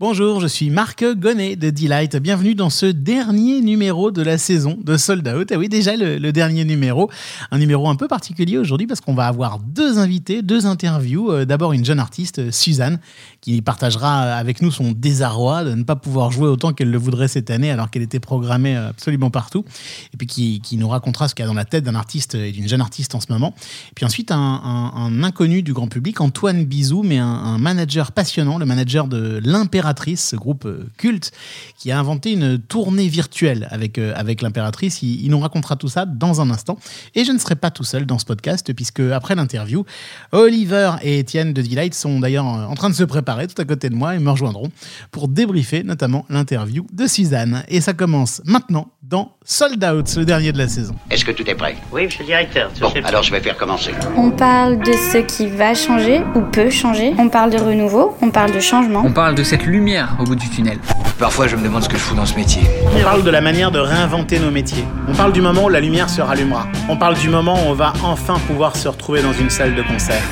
Bonjour, je suis Marc Gonnet de Delight. Bienvenue dans ce dernier numéro de la saison de Sold Out. Et oui, déjà le, dernier numéro. Un numéro un peu particulier aujourd'hui parce qu'on va avoir deux invités, deux interviews. Euh, d'abord une jeune artiste, euh, Suzanne, qui partagera avec nous son désarroi de ne pas pouvoir jouer autant qu'elle le voudrait cette année alors qu'elle était programmée euh, absolument partout. Et puis qui, nous racontera ce qu'il y a dans la tête d'un artiste et d'une jeune artiste en ce moment. Et puis ensuite un, inconnu du grand public, Antoine Bizou, mais un, manager passionnant, le manager de l'Impératrice ce groupe euh, culte, qui a inventé une tournée virtuelle avec, euh, avec l'impératrice. Il, nous racontera tout ça dans un instant. Et je ne serai pas tout seul dans ce podcast, puisque après l'interview, Oliver et Étienne de Delight sont d'ailleurs en train de se préparer tout à côté de moi et me rejoindront pour débriefer notamment l'interview de Suzanne. Et ça commence maintenant dans Sold Out, le dernier de la saison. Est-ce que tout est prêt? Oui, monsieur le directeur. Bon, alors je vais faire commencer. On parle de ce qui va changer ou peut changer. On parle de renouveau, on parle de changement. On parle de cette lumière au bout du tunnel. Parfois, je me demande ce que je fous dans ce métier. On parle de la manière de réinventer nos métiers. On parle du moment où la lumière se rallumera. On parle du moment où on va enfin pouvoir se retrouver dans une salle de concert.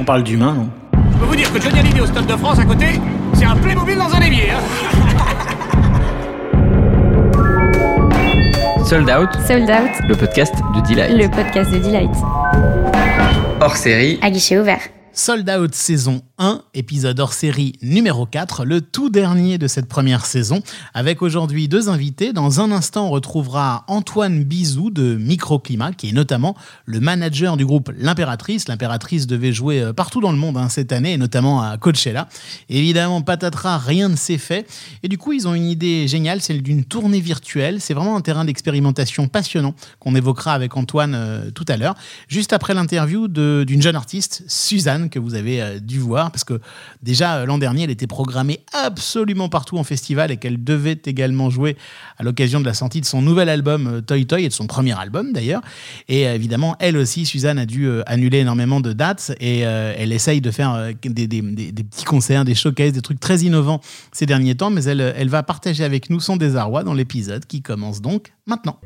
On parle d'humain, non? Je peux vous dire que Johnny Hallyday au Stade de France à côté, c'est un Playmobil dans un évier. Hein Sold Out. Sold Out. Le podcast de Delight. Le podcast de Delight. Hors série. À guichet ouvert. Sold Out saison 1, épisode hors série numéro 4, le tout dernier de cette première saison, avec aujourd'hui deux invités. Dans un instant, on retrouvera Antoine Bizou de Microclimat, qui est notamment le manager du groupe L'Impératrice. L'Impératrice devait jouer euh, partout dans le monde hein, cette année, et notamment à Coachella. Évidemment, patatras, rien ne s'est fait. Et du coup, ils ont une idée géniale, celle d'une tournée virtuelle. C'est vraiment un terrain d'expérimentation passionnant qu'on évoquera avec Antoine euh, tout à l'heure, juste après l'interview d'une jeune artiste, Suzanne que vous avez euh, dû voir, parce que déjà euh, l'an dernier, elle était programmée absolument partout en festival et qu'elle devait également jouer à l'occasion de la sortie de son nouvel album euh, Toy Toy et de son premier album d'ailleurs. Et évidemment, elle aussi, Suzanne a dû annuler énormément de dates et elle essaye de faire des, petits concerts, des showcases, des trucs très innovants ces derniers temps, mais elle, elle va partager avec nous son désarroi dans l'épisode qui commence donc maintenant.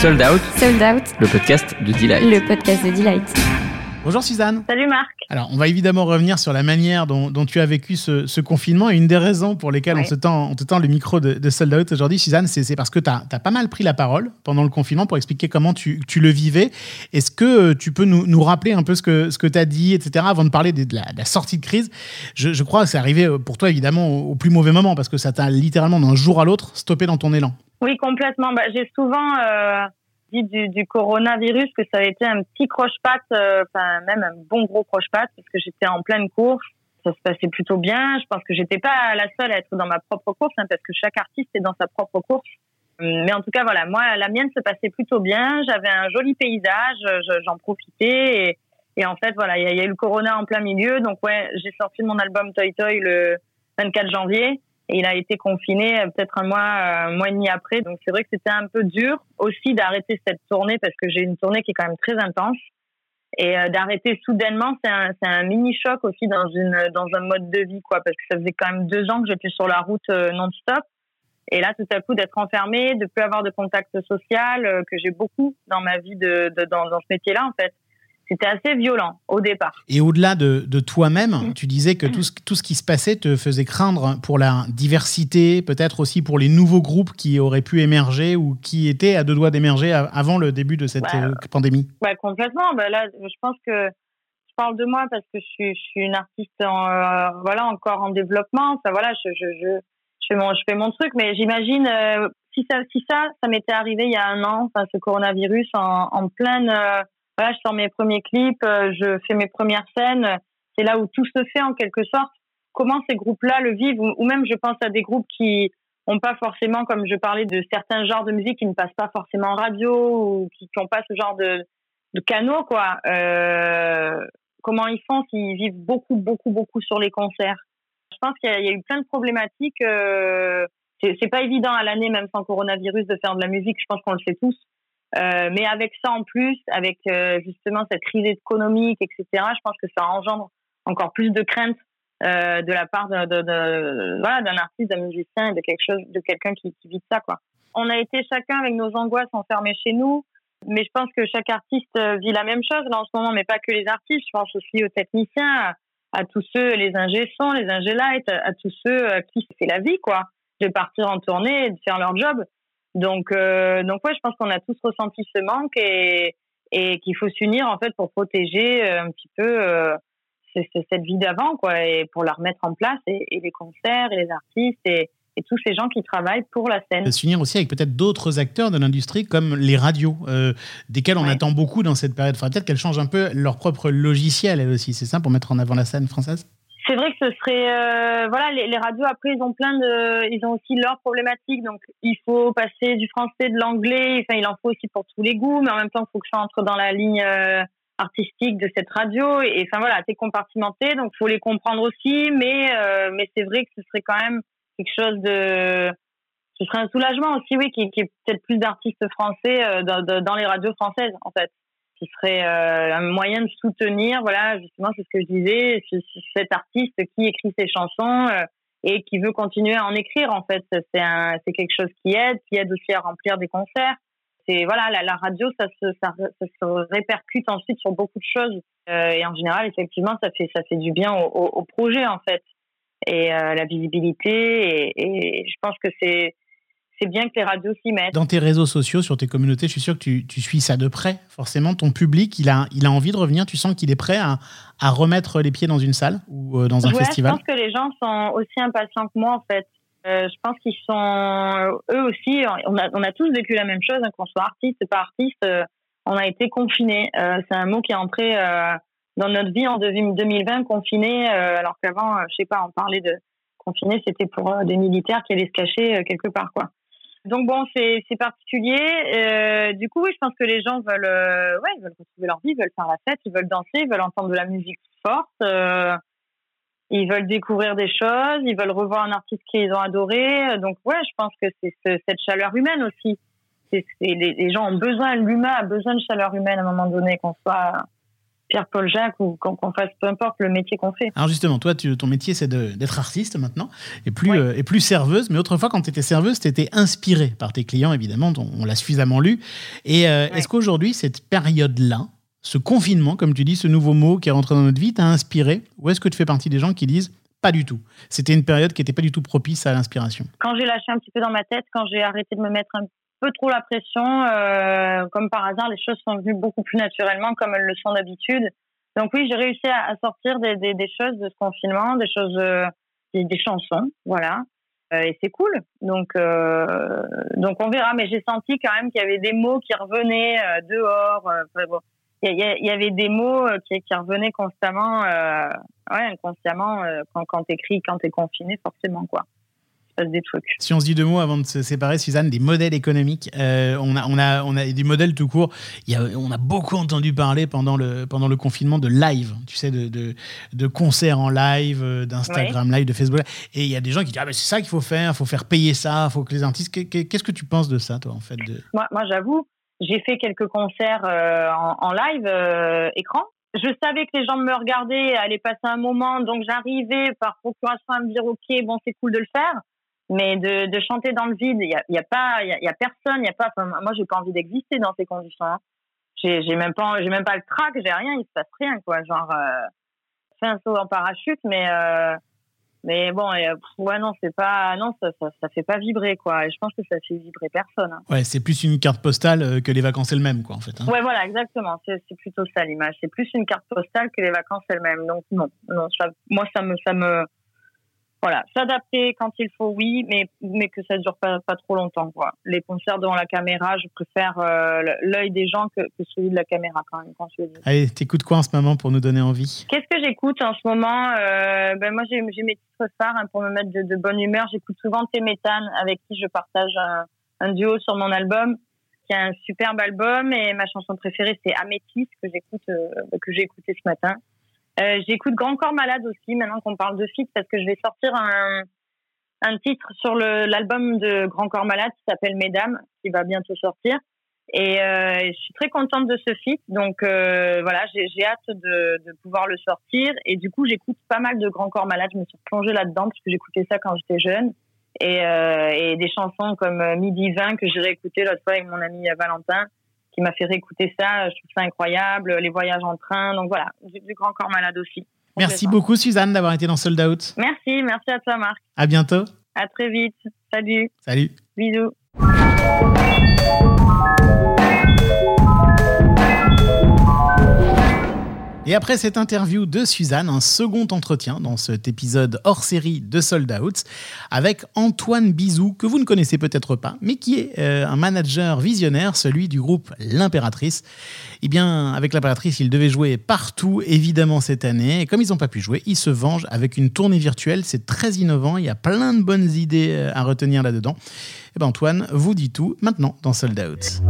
Sold Out. Sold Out. Le podcast de Delight. Le podcast de Delight. Bonjour Suzanne. Salut Marc. Alors, on va évidemment revenir sur la manière dont, tu as vécu ce, confinement. Et une des raisons pour lesquelles on, te tend, le micro de, de Sold Out aujourd'hui, Suzanne, c'est parce que tu as, pas mal pris la parole pendant le confinement pour expliquer comment tu, le vivais. Est-ce que euh, tu peux nous, rappeler un peu ce que, ce que tu as dit, etc., avant de parler de, la, sortie de crise? Je, crois que c'est arrivé euh, pour toi, évidemment, au, plus mauvais moment parce que ça t'a littéralement, d'un jour à l'autre, stoppé dans ton élan. Oui, complètement. Bah, j'ai souvent. Euh, dit du, du, coronavirus que ça a été un petit croche-patte, euh, enfin même un bon gros croche-patte, parce que j'étais en pleine course. Ça se passait plutôt bien. Je pense que j'étais pas la seule à être dans ma propre course, hein, parce que chaque artiste est dans sa propre course. Mais en tout cas, voilà, moi, la mienne se passait plutôt bien. J'avais un joli paysage, j'en profitais. Et, et, en fait, voilà, il y, y, a eu le corona en plein milieu. Donc, ouais, j'ai sorti mon album Toy Toy le 24 janvier. Et il a été confiné euh, peut-être un mois, un mois et demi après. Donc c'est vrai que c'était un peu dur aussi d'arrêter cette tournée parce que j'ai une tournée qui est quand même très intense. Et euh, d'arrêter soudainement, c'est un, un mini choc aussi dans une dans un mode de vie quoi, parce que ça faisait quand même deux ans que j'étais sur la route euh, non-stop. Et là, tout à coup, d'être enfermé, de plus avoir de contact social que j'ai beaucoup dans ma vie de, de dans, dans ce métier-là en fait c'était assez violent au départ. Et au-delà de, toi-même, mm. tu disais que tout ce, tout ce qui se passait te faisait craindre pour la diversité, peut-être aussi pour les nouveaux groupes qui auraient pu émerger ou qui étaient à deux doigts d'émerger avant le début de cette euh, pandémie. Ouais, complètement. Bah là, je pense que je parle de moi parce que je suis, je suis une artiste en, euh, voilà, encore en développement. Enfin, voilà, je, je, je, je, fais, mon, je fais mon truc, mais j'imagine euh, si, ça, si ça, ça m'était arrivé il y a un an, enfin, ce coronavirus en, en pleine je sors mes premiers clips, euh, je fais mes premières scènes. C'est là où tout se fait en quelque sorte. Comment ces groupes-là le vivent, ou même je pense à des groupes qui ont pas forcément, comme je parlais de certains genres de musique qui ne passent pas forcément en radio ou qui n'ont pas ce genre de, de canaux, quoi. Euh, comment ils font s'ils vivent beaucoup, beaucoup, beaucoup sur les concerts? Je pense qu'il y, a eu plein de problématiques. Euh, c'est pas évident à l'année, même sans coronavirus, de faire de la musique. Je pense qu'on le sait tous. Euh, mais avec ça en plus, avec euh, justement cette crise économique, etc., je pense que ça engendre encore plus de crainte euh, de la part de, de, de voilà d'un artiste, d'un musicien, de quelque chose, de quelqu'un qui, qui vit de ça quoi. On a été chacun avec nos angoisses enfermés chez nous, mais je pense que chaque artiste vit la même chose là en ce moment, mais pas que les artistes. Je pense aussi aux techniciens. à tous ceux, les ingé les ingé light, à, tous ceux à qui c'est la vie, quoi, de partir en tournée et de faire leur job. Donc, euh, donc ouais, je pense qu'on a tous ressenti ce manque et, et qu'il faut s'unir en fait pour protéger euh, un petit peu euh, cette vie d'avant, quoi, et pour la remettre en place et, et les concerts et les artistes et, et tous ces gens qui travaillent pour la scène. S'unir aussi avec peut-être d'autres acteurs de l'industrie comme les radios, euh, desquelles on Ouais. attend beaucoup dans cette période. Faudrait peut-être qu'elles changent un peu leur propre logiciel, elles aussi, c'est ça, pour mettre en avant la scène française? C'est vrai que ce serait euh, voilà les, les radios après ils ont plein de ils ont aussi leurs problématiques. Donc il faut passer du français de l'anglais. Enfin il en faut aussi pour tous les goûts. Mais en même temps il faut que ça entre dans la ligne euh, artistique de cette radio. Et, enfin voilà c'est compartimenté. Donc faut les comprendre aussi. Mais euh, mais c'est vrai que ce serait quand même quelque chose de ce serait un soulagement aussi oui qu'il y ait peut-être plus d'artistes français euh, dans- dans les radios françaises en fait qui serait euh, un moyen de soutenir, voilà, justement, c'est ce que je disais, ce- ce- cet artiste qui écrit ses chansons euh, et qui veut continuer à en écrire, en fait. C'est c'est quelque chose qui aide, qui aide aussi à remplir des concerts. C'est, voilà, la, radio, ça se, ça, se répercute ensuite sur beaucoup de choses. Euh, et en général, effectivement, ça fait, ça fait du bien au, au, au projet, en fait. Et euh, la visibilité, et, et je pense que c'est, c'est bien que les radios s'y mettent. Dans tes réseaux sociaux, sur tes communautés, je suis sûr que tu, tu suis ça de près. Forcément, ton public, il a, il a envie de revenir. Tu sens qu'il est prêt à, à remettre les pieds dans une salle ou euh, dans un ouais, festival Je pense que les gens sont aussi impatients que moi, en fait. Euh, je pense qu'ils sont, euh, eux aussi, on a, on a tous vécu la même chose, hein, qu'on soit artiste ou pas artiste, euh, on a été confinés. Euh, c'est un mot qui est entré dans notre vie en 2020, confiné, alors qu'avant, je sais pas, on parlait de confiné, c'était pour des militaires qui allaient se cacher quelque part, quoi. Donc bon, c'est particulier. Euh, du coup, oui, je pense que les gens veulent, euh, ouais, ils veulent retrouver leur vie, ils veulent faire la fête, ils veulent danser, ils veulent entendre de la musique forte. euh, ils veulent découvrir des choses, ils veulent revoir un artiste qu'ils ont adoré. Donc ouais, je pense que c'est ce- cette chaleur humaine aussi. C'est- les, les gens ont besoin, l'humain a besoin de chaleur humaine à un moment donné, qu'on soit Pierre-Paul Jacques ou qu'on fasse peu importe le métier qu'on fait. Alors justement, toi, tu- ton métier, c'est d'être artiste maintenant, et plus, Oui. euh, et plus serveuse. Mais autrefois, quand tu étais serveuse, tu étais inspirée par tes clients, évidemment, on, on l'a suffisamment lu. Et euh, est-ce qu'aujourd'hui, cette période-là, ce confinement, comme tu dis, ce nouveau mot qui est rentré dans notre vie, t'a inspiré Ou est-ce que tu fais partie des gens qui disent pas du tout? C'était une période qui n'était pas du tout propice à l'inspiration. quand j'ai lâché un petit peu dans ma tête, quand j'ai arrêté de me mettre un peu trop la pression, euh, comme par hasard, les choses sont venues beaucoup plus naturellement, comme elles le sont d'habitude. Donc oui, j'ai réussi à, sortir des, des, des choses de ce confinement, des choses, euh, des, des chansons, voilà. Euh, et c'est cool. Donc, euh, donc on verra. Mais j'ai senti quand même qu'il y avait des mots qui revenaient euh, dehors. enfin, bon. Il y, il y avait des mots qui, qui revenaient constamment, ouais, inconsciemment, quand, quand t'écris, quand t'es confiné, forcément, quoi. Passe des trucs. Si on se dit deux mots avant de se séparer, Suzanne, des modèles économiques, euh, on, a, on, a, on a des modèles tout court. Il y a, on a beaucoup entendu parler pendant le, pendant le confinement de live, tu sais, de, de, de concerts en live, euh, d'Instagram live, de Facebook. Et il y a des gens qui disent ah, ben, c'est ça qu'il faut faire, il faut faire payer ça, il faut que les artistes. Qu'est- qu'est- Qu'est-ce que tu penses de ça, toi, en fait de... Moi, moi j'avoue, j'ai fait quelques concerts euh, en, en live euh, écran. Je savais que les gens me regardaient, allaient passer un moment, donc j'arrivais par procuration à me dire ok, bon c'est cool de le faire, mais de, de chanter dans le vide, il y a, y a pas, il y a, il y a personne, il y a pas. Enfin, moi, j'ai pas envie d'exister dans ces conditions. hein. J'ai j'ai même pas, j'ai même pas le trac, j'ai rien, il se passe rien quoi. Genre, euh, fais un saut en parachute, mais euh, mais bon, et, ouais non, c'est pas, non, ça, ça, ça fait pas vibrer quoi. Et je pense que ça fait vibrer personne. hein. Ouais, c'est plus une carte postale euh, que les vacances elles-mêmes, quoi, en fait. hein. Ouais, voilà, exactement. C'est c'est plutôt ça l'image. C'est plus une carte postale que les vacances elles-mêmes. Donc non, non, ça, moi ça me, ça me, voilà, s'adapter quand il faut, oui, mais mais que ça dure pas, pas trop longtemps, quoi. Les concerts devant la caméra, je préfère euh, l'œil des gens que, que celui de la caméra quand même quand je le dis. Allez, t'écoutes quoi en ce moment pour nous donner envie? Qu'est-ce que j'écoute en ce moment? Euh, Ben moi j'ai j'ai mes titres phares hein, pour me mettre de, de bonne humeur. J'écoute souvent Téméthane avec qui je partage un, un duo sur mon album, qui est un superbe album et ma chanson préférée c'est Améthyste que j'écoute euh, que j'ai écouté ce matin. Euh, j'écoute Grand Corps Malade aussi maintenant qu'on parle de feat parce que je vais sortir un un titre sur l'album de Grand Corps Malade qui s'appelle Mesdames qui va bientôt sortir. Et euh, je suis très contente de ce feat. Donc euh, voilà, j'ai hâte de, pouvoir le sortir. Et du coup, j'écoute pas mal de Grand Corps Malade. Je me suis plongée là-dedans parce que j'écoutais ça quand j'étais jeune. Et, et des chansons comme Midi 20 que j'ai réécouté l'autre fois avec mon ami Valentin qui m'a fait réécouter ça. Je trouve ça incroyable. Les voyages en train. Donc voilà, du, du Grand Corps Malade aussi. Merci beaucoup Suzanne d'avoir été dans Sold Out. Merci, merci à toi, Marc. À bientôt. À très vite. Salut. Salut. Bisous. Et après cette interview de Suzanne, un second entretien dans cet épisode hors série de Sold Out avec Antoine Bizou, que vous ne connaissez peut-être pas, mais qui est euh, un manager visionnaire, celui du groupe L'Impératrice. Eh bien, avec L'Impératrice, il devait jouer partout, évidemment, cette année. Et comme ils n'ont pas pu jouer, ils se vengent avec une tournée virtuelle. C'est très innovant, il y a plein de bonnes idées euh, à retenir là-dedans. Eh bien, Antoine vous dit tout maintenant dans Sold Out.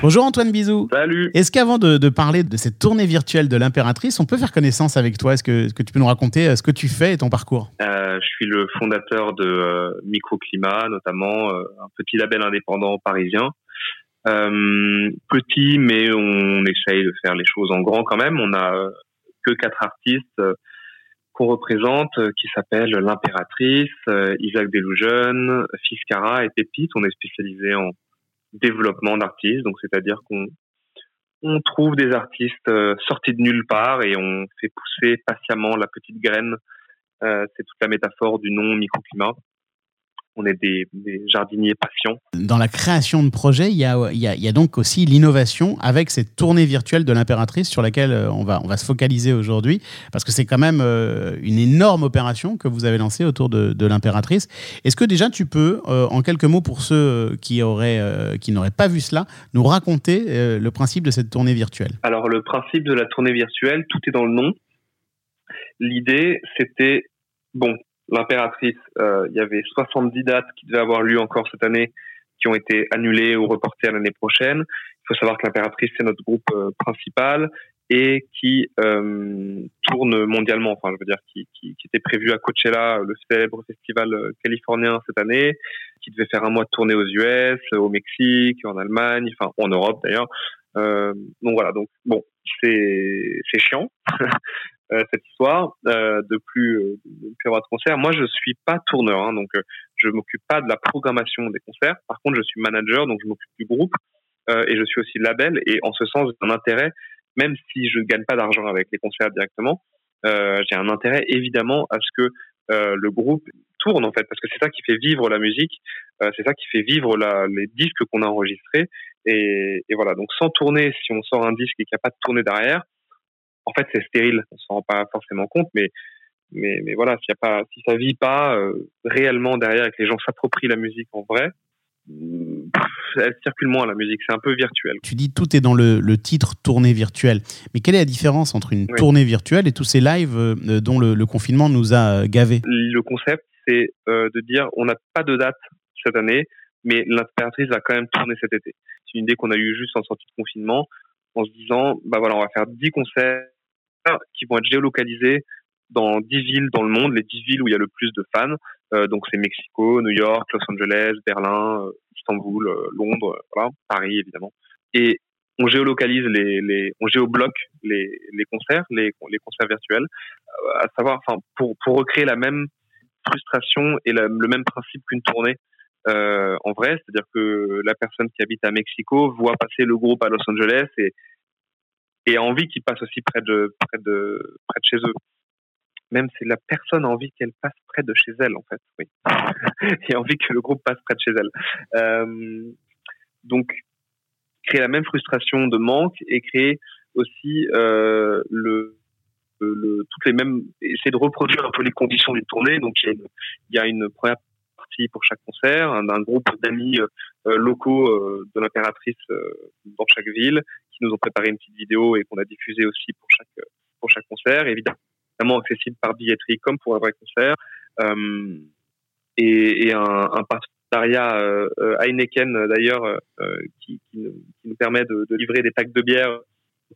Bonjour Antoine Bizou. Salut. Est-ce qu'avant de, de parler de cette tournée virtuelle de l'impératrice, on peut faire connaissance avec toi? Est-ce que, tu peux nous raconter euh, ce que tu fais et ton parcours? Euh, je suis le fondateur de euh, Microclimat, notamment euh, un petit label indépendant parisien. Petit, mais on essaye de faire les choses en grand quand même. On a que quatre artistes qu'on représente, qui s'appellent l'impératrice, Isaac Delusion, Fiscara et Pépite. On est spécialisé en développement d'artistes, donc c'est-à-dire qu'on on trouve des artistes euh, sortis de nulle part et on fait pousser patiemment la petite graine Euh, c'est toute la métaphore du nom microclimat. On est des, des jardiniers patients. Dans la création de projets, il y a, il y a- il y a donc aussi l'innovation avec cette tournée virtuelle de l'impératrice sur laquelle euh, on va, on va se focaliser aujourd'hui, parce que c'est quand même euh, une énorme opération que vous avez lancée autour de, de l'impératrice. Est-ce que déjà tu peux, euh, en quelques mots pour ceux qui, auraient, qui n'auraient pas vu cela, nous raconter le principe de cette tournée virtuelle? Alors le principe de la tournée virtuelle, tout est dans le nom. L'idée, c'était, bon, l'impératrice, euh, il y avait 70 dates qui devaient avoir lieu encore cette année, qui ont été annulées ou reportées à l'année prochaine. Il faut savoir que l'impératrice, c'est notre groupe euh, principal et qui euh, tourne mondialement, enfin je veux dire, qui, qui, qui était prévu à Coachella, le célèbre festival euh, californien cette année, qui devait faire un mois de tournée aux US, au Mexique, en Allemagne, enfin en Europe d'ailleurs. Euh, donc voilà, donc bon, c'est c'est chiant euh, cette histoire euh, de plus de plus avoir de concerts. Moi, je suis pas tourneur, hein, donc je m'occupe pas de la programmation des concerts. Par contre, je suis manager, donc je m'occupe du groupe et je suis aussi label. Et en ce sens, j'ai un intérêt, même si je ne gagne pas d'argent avec les concerts directement, j'ai un intérêt évidemment à ce que le groupe tourne en fait, parce que c'est ça qui fait vivre la musique, c'est ça qui fait vivre les disques qu'on a enregistrés. Et, et voilà, donc sans tourner, si on sort un disque et qu'il n'y a pas de tournée derrière, en fait c'est stérile, on s'en rend pas forcément compte, mais mais, mais voilà, s'il y a pas, si ça vit pas euh, réellement derrière et que les gens s'approprient la musique en vrai, elle circule moins la musique, c'est un peu virtuel. Tu dis tout est dans le, le titre tournée virtuelle. Mais quelle est la différence entre une Oui. tournée virtuelle et tous ces lives euh, dont le, le confinement nous a euh, gavés? Le concept, c'est euh, de dire on n'a pas de date cette année, mais l'impératrice va quand même tourner cet été. C'est une idée qu'on a eue juste en sortie de confinement, en se disant bah voilà, on va faire 10 concerts qui vont être géolocalisés dans 10 villes dans le monde, les 10 villes où il y a le plus de fans. Euh, donc c'est Mexico, New York, Los Angeles, Berlin, euh, Istanbul, euh, Londres, voilà, Paris évidemment. Et on géolocalise les, on géobloque les, les concerts, les, les concerts virtuels, à savoir, enfin pour pour recréer la même frustration et le même principe qu'une tournée euh, en vrai, c'est-à-dire que la personne qui habite à Mexico voit passer le groupe à Los Angeles et a envie qu'il passe aussi près de près de près de chez eux. Même si la personne a envie qu'elle passe près de chez elle, en fait, oui. et a envie que le groupe passe près de chez elle. Euh, donc, créer la même frustration de manque et créer aussi euh, le, toutes les mêmes, essayer de reproduire un peu les conditions d'une tournée. Donc, il y a une première pour chaque concert, un, un groupe d'amis euh, locaux euh, de l'impératrice euh, dans chaque ville qui nous ont préparé une petite vidéo et qu'on a diffusée aussi pour chaque pour chaque concert, évidemment accessible par billetterie comme pour un vrai concert, euh, et, un, un partenariat euh, euh, Heineken euh, d'ailleurs euh, qui, nous, permet de, livrer des packs de bière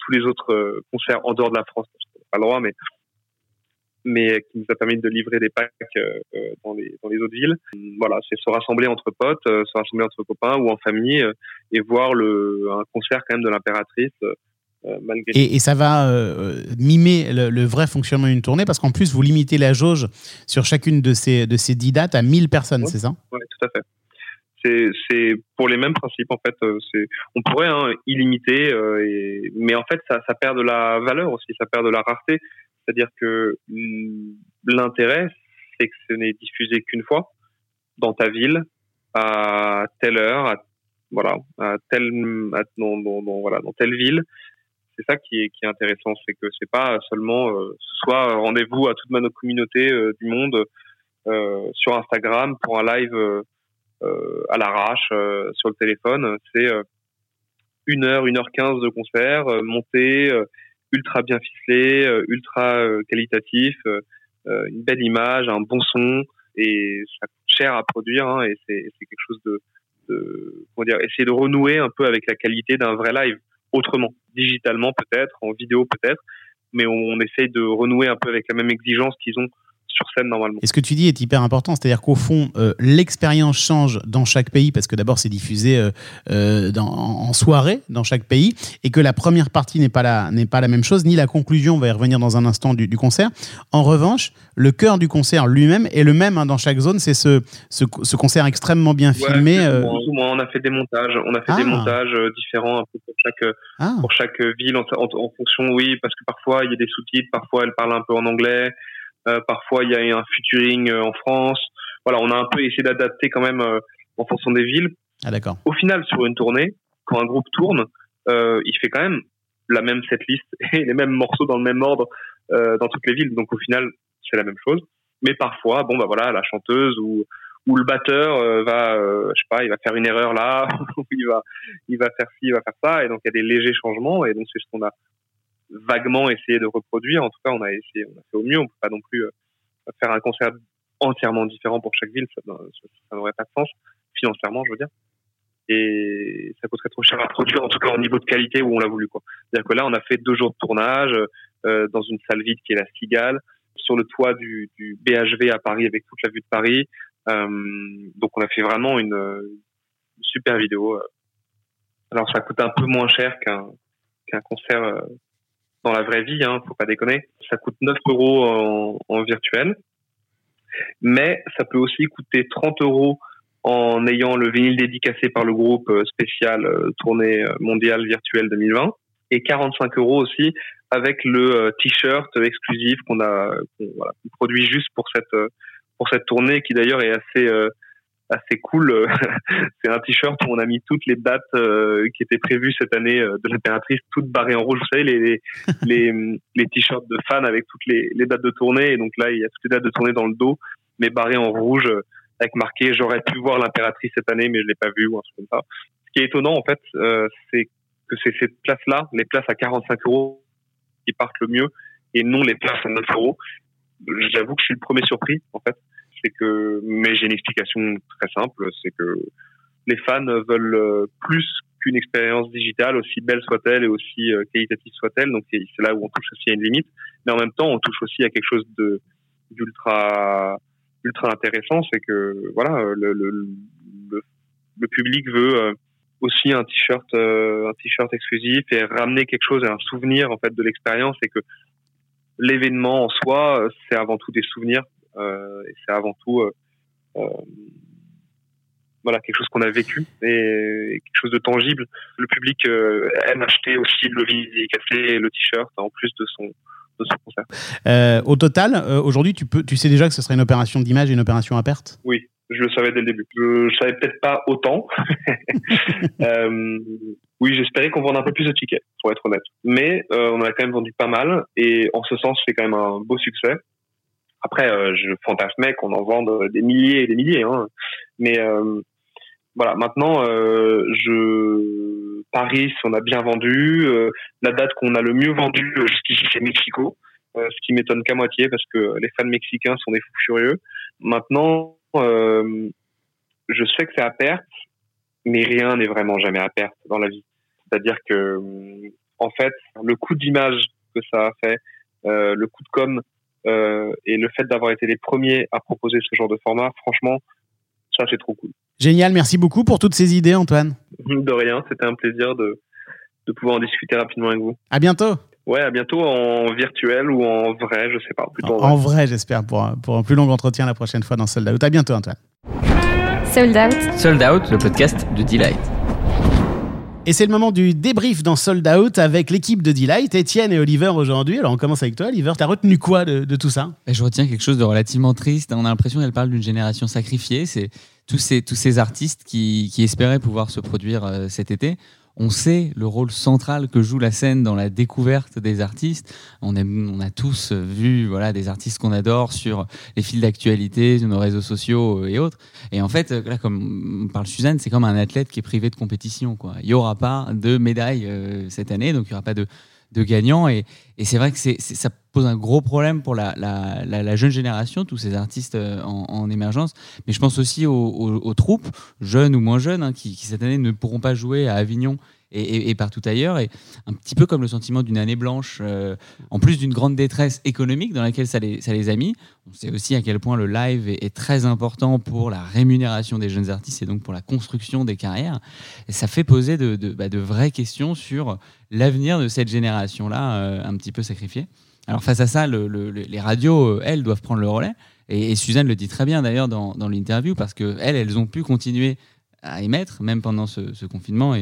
tous les autres euh, concerts en dehors de la France, pas le droit, mais mais qui nous a permis de livrer des packs euh, euh, dans les dans les autres villes. Voilà, c'est se rassembler entre potes, euh, se rassembler entre copains ou en famille euh, et voir le un concert quand même de l'impératrice euh, euh, malgré Et, et ça va euh, mimer le, le vrai fonctionnement d'une tournée parce qu'en plus, vous limitez la jauge sur chacune de ces, de ces 10 dates à 1000 personnes, Ouais. c'est ça? Ouais, tout à fait. c'est c'est pour les mêmes principes en fait. euh, C'est on pourrait hein, illimiter, euh, et, mais en fait ça ça perd de la valeur aussi, ça perd de la rareté. C'est-à-dire que mm, l'intérêt c'est que ce n'est diffusé qu'une fois dans ta ville à telle heure, voilà, à telle à- voilà dans telle ville. C'est ça qui est intéressant, c'est que c'est pas seulement euh, ce soir rendez-vous à toute ma communauté euh, du monde euh, sur Instagram pour un live. à l'arrache sur le téléphone. C'est une heure, une heure quinze de concert, euh, ultra bien ficelé, euh, ultra euh, qualitatif, euh, une belle image, un bon son, et ça coûte cher à produire, hein, et c'est c'est quelque chose de, de comment dire, essayer de renouer un peu avec la qualité d'un vrai live, autrement, digitalement peut-être, en vidéo peut-être, mais on, on essaye de renouer un peu avec la même exigence qu'ils ont sur scène normalement. Et ce que tu dis est hyper important, c'est-à-dire qu'au fond, euh, l'expérience change dans chaque pays, parce que d'abord c'est diffusé euh, euh, dans- en soirée dans chaque pays, et que la première partie n'est pas, la, pas la même chose, ni la conclusion, on va y revenir dans un instant, du, du concert. En revanche, le cœur du concert lui-même est le même hein, dans chaque zone, c'est ce, ce, ce concert extrêmement bien Ouais, filmé. moins. on a fait des montages, on a fait Ah. des montages euh, différents un peu pour chaque ah, pour chaque ville en, en- en fonction, oui, parce que parfois il y a des sous-titres, parfois elle parle un peu en anglais, parfois il y a un featuring euh, en France. Voilà, on a un peu essayé d'adapter quand même euh, en fonction des villes. ah, d'accord. Au final, sur une tournée, quand un groupe tourne, euh, il fait quand même la même setlist et les mêmes morceaux dans le même ordre euh, dans toutes les villes. Donc au final, c'est la même chose. Mais parfois, bon bah voilà, la chanteuse ou ou le batteur euh, va, euh, je sais pas, il va faire une erreur là, ou il va, il va faire ci, il va faire ça, et donc il y a des légers changements, et donc c'est ce qu'on a vaguement essayé de reproduire. En tout cas, on a essayé, on a fait au mieux. On peut pas non plus euh, faire un concert entièrement différent pour chaque ville, ça, ça, n'aurait pas de sens financièrement, je veux dire. Et ça coûterait trop cher à produire, en tout cas au niveau de qualité où on l'a voulu. C'est-à-dire que là, on a fait deux jours de tournage euh, dans une salle vide qui est la Cigale, sur le toit du, BHV à Paris avec toute la vue de Paris. Euh, donc on a fait vraiment une, une super vidéo. Alors ça coûte un peu moins cher qu'un qu'un concert dans la vraie vie, hein, faut pas déconner. Ça coûte 9 euros en, virtuel, mais ça peut aussi coûter 30 euros en ayant le vinyle dédicacé par le groupe euh, spécial euh, tournée euh, mondiale virtuelle 2020 et 45 euros aussi avec le t-shirt exclusif qu'on a voilà, produit juste pour cette pour cette tournée qui d'ailleurs est assez assez cool. c'est un t-shirt où on a mis toutes les dates euh, qui étaient prévues cette année euh, de l'impératrice, toutes barrées en rouge. Vous savez, les, les, les, les t-shirts de fans avec toutes les, les dates de tournée. Et donc là, il y a toutes les dates de tournée dans le dos, mais barrées en rouge, euh, avec marqué J'aurais pu voir l'impératrice cette année, mais je l'ai pas vue, ou un truc comme ça. Ce qui est étonnant, en fait, euh, c'est que c'est ces places-là, les places à 45 euros, qui partent le mieux, et non les places à 9 euros. J'avoue que je suis le premier surpris, en fait c'est que, mais j'ai une explication très simple, c'est que les fans veulent euh, plus qu'une expérience digitale, aussi belle soit-elle et aussi euh, qualitative soit-elle. Donc c'est là où on touche aussi à une limite, mais en même temps on touche aussi à quelque chose d'ultra ultra intéressant, c'est que voilà le, le, public veut euh, aussi un t-shirt un t-shirt exclusif et ramener quelque chose et un souvenir en fait de l'expérience. Et que l'événement en soi c'est avant tout des souvenirs et c'est avant tout euh, euh, voilà quelque chose qu'on a vécu et, quelque chose de tangible. Le public euh, aime acheter aussi le vinyle et le t-shirt en plus de son de son concert. Euh, au total, aujourd'hui, tu peux, tu sais déjà que ce serait une opération d'image et une opération à perte? Oui, je le savais dès le début. Je, je savais peut-être pas autant. euh, oui, j'espérais qu'on vende un peu plus de tickets, pour être honnête. Mais euh, on en a quand même vendu pas mal, et en ce sens, c'est quand même un beau succès. Après, euh, je fantasmais qu'on en vende des milliers et des milliers, hein. mais euh, voilà. Maintenant, euh, je Paris, on a bien vendu. Euh, la date qu'on a le mieux vendu jusqu'ici, c'est Mexico, euh, ce qui m'étonne qu'à moitié parce que les fans mexicains sont des fous furieux. Maintenant, euh, je sais que c'est à perte, mais rien n'est vraiment jamais à perte dans la vie. C'est-à-dire que, en fait, le coût d'image que ça a fait, euh, le coût de com euh, et le fait d'avoir été les premiers à proposer ce genre de format, franchement, ça c'est trop cool. Génial, merci beaucoup pour toutes ces idées, Antoine. De rien, c'était un plaisir de, de pouvoir en discuter rapidement avec vous. À bientôt. Ouais, à bientôt en virtuel ou en vrai, je sais pas. En, en, vrai, vrai j'espère, pour, un, pour un plus long entretien la prochaine fois dans Sold Out. À bientôt, Antoine. Sold Out. Sold Out, le podcast de Delight. Et c'est le moment du débrief dans Sold Out avec l'équipe de Delight, Étienne et Oliver aujourd'hui. Alors on commence avec toi, Oliver. T'as retenu quoi de, tout ça? Ben, Je retiens quelque chose de relativement triste. On a l'impression qu'elle parle d'une génération sacrifiée. C'est tous ces, tous ces artistes qui, qui espéraient pouvoir se produire euh, cet été. On sait le rôle central que joue la scène dans la découverte des artistes. On, a tous vu voilà, des artistes qu'on adore sur les fils d'actualité, sur nos réseaux sociaux euh, et autres. Et en fait, euh, là, comme parle Suzanne, c'est comme un athlète qui est privé de compétition. Il n'y aura pas de médaille euh, cette année, donc il n'y aura pas de, de gagnant. Et, c'est vrai que ça pose un gros problème pour la, jeune génération, tous ces artistes euh, en, en émergence. Mais je pense aussi aux, troupes, jeunes ou moins jeunes, hein, qui cette année ne pourront pas jouer à Avignon. Et, et- et partout ailleurs, et un petit peu comme le sentiment d'une année blanche, euh, en plus d'une grande détresse économique dans laquelle ça les, a mis. On sait aussi à quel point le live est, très important pour la rémunération des jeunes artistes et donc pour la construction des carrières. Ça fait poser bah, de vraies questions sur l'avenir de cette génération-là, euh, un petit peu sacrifiée. Alors face à ça, le- le- le- les radios, euh, elles, doivent prendre le relais. Et, Suzanne le dit très bien d'ailleurs dans, l'interview, parce qu'elles, elles ont pu continuer à émettre, même pendant ce, confinement,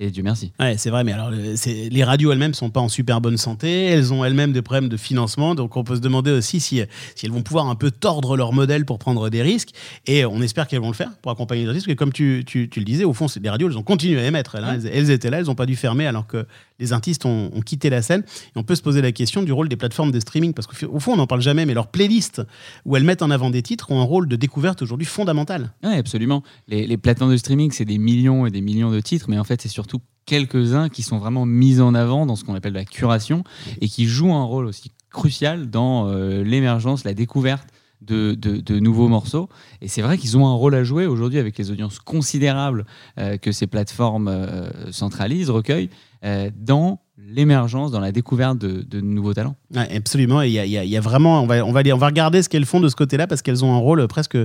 et Dieu merci. Ouais, c'est vrai, mais alors les radios elles-mêmes sont pas en super bonne santé, elles ont elles-mêmes des problèmes de financement, donc on peut se demander aussi si, si elles vont pouvoir un peu tordre leur modèle pour prendre des risques, et on espère qu'elles vont le faire pour accompagner les artistes, parce que comme tu, tu- tu le disais, au fond, c'est- les radios, elles ont continué à émettre, elles, elles, elles étaient là, elles n'ont pas dû fermer alors que les artistes ont, quitté la scène, et on peut se poser la question du rôle des plateformes de streaming, parce qu'au fond, on n'en parle jamais, mais leurs playlists où elles mettent en avant des titres ont un rôle de découverte aujourd'hui fondamental. Oui, absolument. Les, les plateformes de streaming, c'est des millions et des millions de titres, mais en fait, c'est surtout quelques-uns qui sont vraiment mis en avant dans ce qu'on appelle la curation et qui jouent un rôle aussi crucial dans euh, l'émergence, la découverte de, de- de nouveaux morceaux. Et c'est vrai qu'ils ont un rôle à jouer aujourd'hui avec les audiences considérables euh, que ces plateformes euh, centralisent, recueillent, euh, dans l'émergence, dans la découverte de, de nouveaux talents. Ouais, absolument. Et Il y a, il y a- il y a vraiment, on va, on, va, aller- on va regarder ce qu'elles font de ce côté-là parce qu'elles ont un rôle presque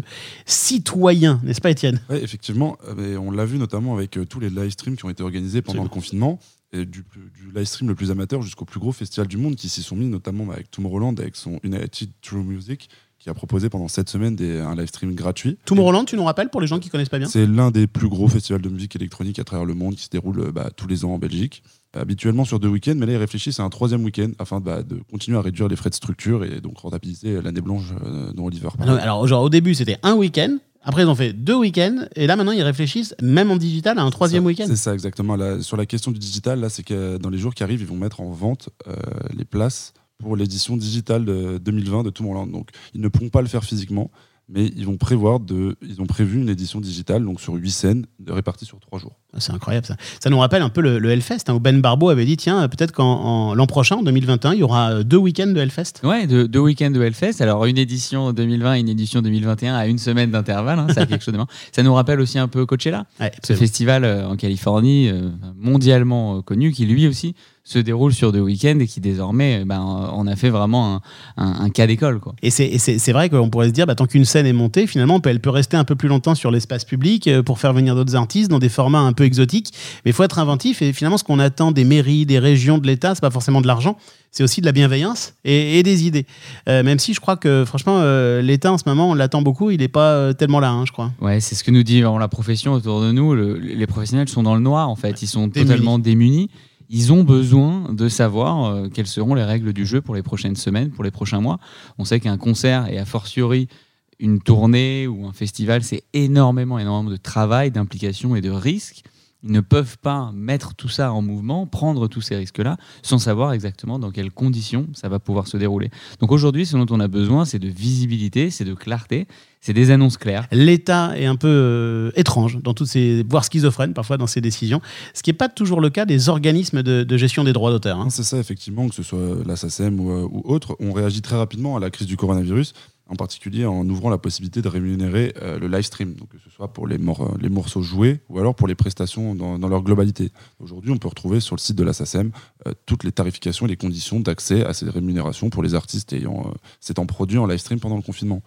citoyen, n'est-ce pas, Étienne? Ouais, effectivement, mais on l'a vu notamment avec tous les live streams qui ont été organisés pendant Absolument. le confinement, et du, du live stream le plus amateur jusqu'au plus gros festival du monde qui s'y sont mis, notamment avec Tomorrowland, avec son United True Music, qui a proposé pendant cette semaine des, un live stream gratuit. Tomorrowland, tu nous rappelles pour les gens qui connaissent pas bien C'est l'un des plus gros festivals de musique électronique à travers le monde qui se déroule euh, bah, tous les ans en Belgique. Habituellement sur deux week-ends, mais là ils réfléchissent à un troisième week-end afin bah, de continuer à réduire les frais de structure et donc rentabiliser l'année blanche euh, dont Oliver Alors, genre, au début, c'était un week-end. Après, ils ont fait deux week-ends. Et là, maintenant, ils réfléchissent, même en digital, à un troisième week-end. C'est ça, exactement. Là, sur la question du digital, là, c'est que dans les jours qui arrivent, ils vont mettre en vente euh, les places pour l'édition digitale de 2020 de Tomorrowland. Donc, ils ne pourront pas le faire physiquement, mais ils vont prévoir de, ils ont prévu une édition digitale, donc sur huit scènes, réparties sur trois jours. Ah, C'est incroyable, ça. Ça nous rappelle un peu le, le Hellfest, hein, où Ben Barbeau avait dit tiens, peut-être qu'en en- l'an prochain, en 2021, il y aura euh, deux week-ends de Hellfest. Ouais, deux, deux week-ends de Hellfest. Alors, une édition 2020 et une édition 2021 à une semaine d'intervalle. hein, ça a quelque chose de marrant. Ça nous rappelle aussi un peu Coachella, Ouais, ce festival euh, en Californie, euh, mondialement connu, qui lui aussi se déroule sur deux week-ends et qui désormais, euh, ben, on a fait vraiment un, un- un cas d'école. quoi. Et c'est- et c'est c'est vrai qu'on pourrait se dire, bah, tant qu'une scène est montée, finalement, elle peut rester un peu plus longtemps sur l'espace public euh, pour faire venir d'autres artistes dans des formats un peu exotiques. Mais il faut être inventif. Et finalement, ce qu'on attend des mairies, des régions, de l'État, c'est pas forcément de l'argent, c'est aussi de la bienveillance et, et des idées. Euh, même si je crois que, franchement, euh, l'État en ce moment, on l'attend beaucoup, il n'est pas euh, tellement là, hein, je crois. Ouais, c'est ce que nous dit vraiment la profession autour de nous. Le- les professionnels sont dans le noir, en fait. Ils sont Démunis. totalement démunis. Ils ont besoin de savoir euh, quelles seront les règles du jeu pour les prochaines semaines, pour les prochains mois. On sait qu'un concert, et a fortiori une tournée ou un festival, c'est énormément, énormément de travail, d'implication et de risques. Ils ne peuvent pas mettre tout ça en mouvement, prendre tous ces risques-là, sans savoir exactement dans quelles conditions ça va pouvoir se dérouler. Donc aujourd'hui, ce dont on a besoin, c'est de visibilité, c'est de clarté, c'est des annonces claires. L'État est un peu euh, étrange dans toutes ces, voire schizophrène parfois dans ses décisions, ce qui n'est pas toujours le cas des organismes de, de gestion des droits d'auteur. hein. C'est ça, effectivement, que ce soit la SACEM ou, euh, ou autre, on réagit très rapidement à la crise du coronavirus, en particulier en ouvrant la possibilité de rémunérer euh, le live stream, que ce soit pour les, mor- les morceaux joués ou alors pour les prestations dans, leur globalité. Aujourd'hui, on peut retrouver sur le site de la SACEM euh, toutes les tarifications et les conditions d'accès à ces rémunérations pour les artistes ayant euh, s'étant produits en live stream pendant le confinement.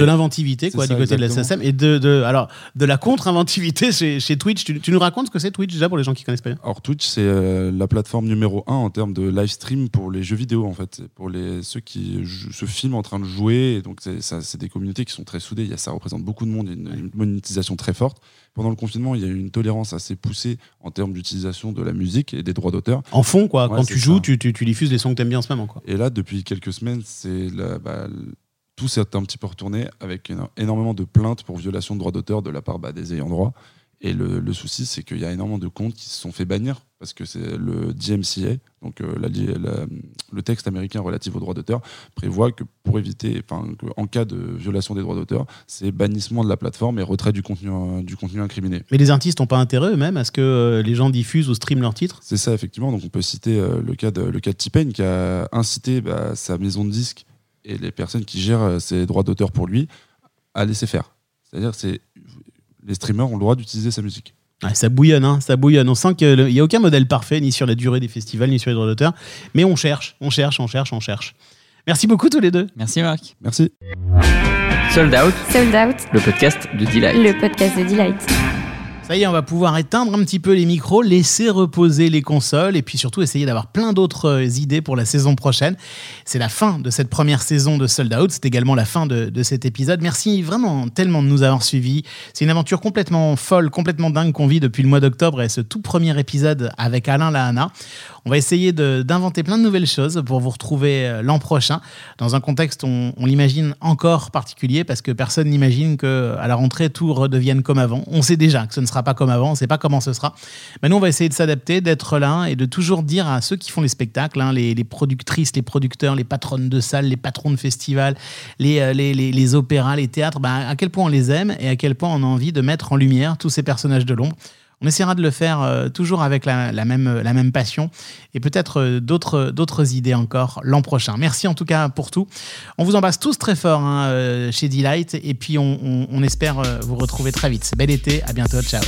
De l'inventivité quoi du côté de la. SACEM et de, de alors de la contre-inventivité chez, chez Twitch. Tu, tu nous racontes ce que c'est Twitch déjà pour les gens qui connaissent pas bien? Alors Twitch, c'est euh, la plateforme numéro un en termes de live stream pour les jeux vidéo en fait, pour les ceux qui se filment en train de jouer. Et donc c'est des communautés qui sont très soudées. Il y a, ça représente beaucoup de monde, une, une monétisation très forte. Pendant le confinement, il y a eu une tolérance assez poussée en termes d'utilisation de la musique et des droits d'auteur. En fond quoi, Ouais, quand tu joues, tu, tu, tu diffuses les sons que t'aimes bien en ce moment quoi. Et là, depuis quelques semaines, c'est la- bah, tout s'est un petit peu retourné avec éno- énormément de plaintes pour violation de droits d'auteur de la part bah, des ayants droit. Et le, le souci, c'est qu'il y a énormément de comptes qui se sont fait bannir parce que c'est le DMCA, donc euh, la li- la- le texte américain relatif aux droits d'auteur, prévoit que pour éviter, enfin, en cas de violation des droits d'auteur, c'est bannissement de la plateforme et retrait du contenu, euh, du contenu incriminé. Mais les artistes n'ont pas intérêt eux-mêmes à ce que euh, les gens diffusent ou streament leurs titres? C'est ça, effectivement. Donc, on peut citer le cas de, le cas de T-Pain qui a incité bah, sa maison de disques et les personnes qui gèrent euh, ses droits d'auteur pour lui à laisser faire. C'est-à-dire, c'est les streamers ont le droit d'utiliser sa musique. Ouais, ça bouillonne, hein, ça bouillonne. On sent qu'il n'y a aucun modèle parfait, ni sur la durée des festivals, ni sur les droits d'auteur. Mais on cherche, on cherche, on cherche, on cherche. Merci beaucoup tous les deux. Merci Marc. Merci. Sold Out, Sold Out, le podcast de Delight. le podcast de Delight. On va pouvoir éteindre un petit peu les micros, laisser reposer les consoles et puis surtout essayer d'avoir plein d'autres euh, idées pour la saison prochaine. C'est la fin de cette première saison de Sold Out. C'est également la fin de, cet épisode. Merci vraiment tellement de nous avoir suivis. C'est une aventure complètement folle, complètement dingue qu'on vit depuis le mois d'octobre et ce tout premier épisode avec Alain Lahana. On va essayer d'inventer plein de nouvelles choses pour vous retrouver euh, l'an prochain dans un contexte, on, on l'imagine encore particulier parce que personne n'imagine que à la rentrée tout redevienne comme avant. On sait déjà que ce ne sera pas comme avant, on ne sait pas comment ce sera. Nous, on va essayer de s'adapter, d'être là et de toujours dire à ceux qui font les spectacles, hein, les, productrices, les producteurs, les patronnes de salles, les patrons de festivals, les, euh, opéras, les théâtres, ben, à quel point on les aime et à quel point on a envie de mettre en lumière tous ces personnages de l'ombre. On essaiera de le faire euh, toujours avec la, la même, passion et peut-être euh, d'autres idées encore l'an prochain. Merci en tout cas pour tout. On vous embrasse tous très fort hein, euh, chez Delight et puis on, espère euh, vous retrouver très vite. Bel été, à bientôt, ciao.